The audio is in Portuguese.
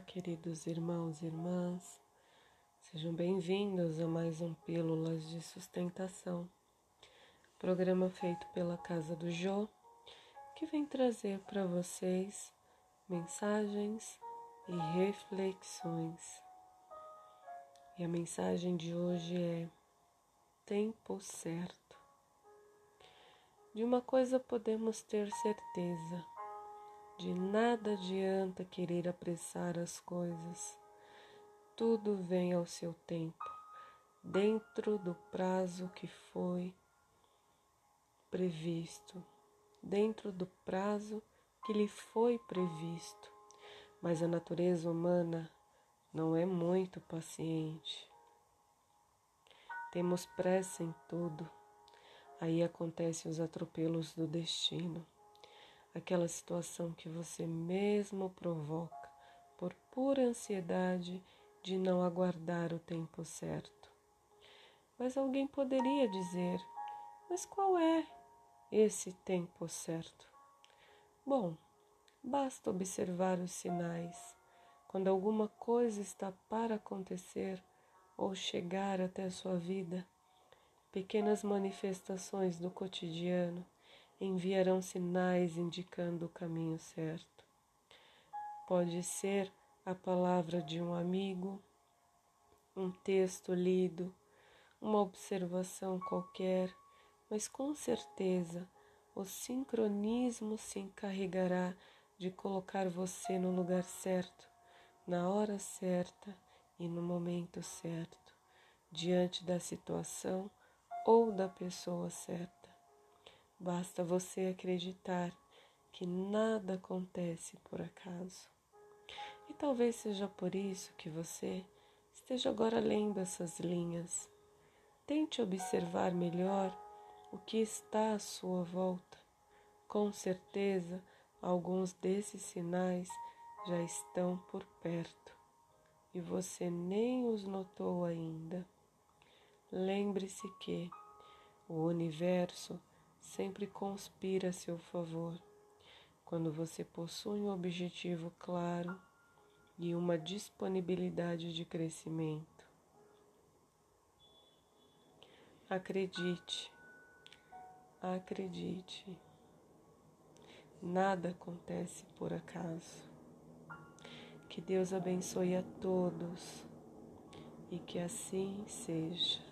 Olá, queridos irmãos e irmãs, sejam bem-vindos a mais um Pílulas de Sustentação, programa feito pela Casa do Jô, que vem trazer para vocês mensagens e reflexões. E a mensagem de hoje é Tempo Certo. De uma coisa podemos ter certeza de nada adianta querer apressar as coisas. Tudo vem ao seu tempo, dentro do prazo que foi previsto, dentro do prazo que lhe foi previsto. Mas a natureza humana não é muito paciente. Temos pressa em tudo. Aí acontecem os atropelos do destino aquela situação que você mesmo provoca por pura ansiedade de não aguardar o tempo certo. Mas alguém poderia dizer: mas qual é esse tempo certo? Bom, basta observar os sinais. Quando alguma coisa está para acontecer ou chegar até sua vida, pequenas manifestações do cotidiano enviarão sinais indicando o caminho certo. Pode ser a palavra de um amigo, um texto lido, uma observação qualquer, mas com certeza o sincronismo se encarregará de colocar você no lugar certo, na hora certa e no momento certo, diante da situação ou da pessoa certa. Basta você acreditar que nada acontece por acaso. E talvez seja por isso que você esteja agora lendo essas linhas. Tente observar melhor o que está à sua volta. Com certeza, alguns desses sinais já estão por perto e você nem os notou ainda. Lembre-se que o universo sempre conspira a seu favor quando você possui um objetivo claro e uma disponibilidade de crescimento. Acredite, acredite, nada acontece por acaso. Que Deus abençoe a todos e que assim seja.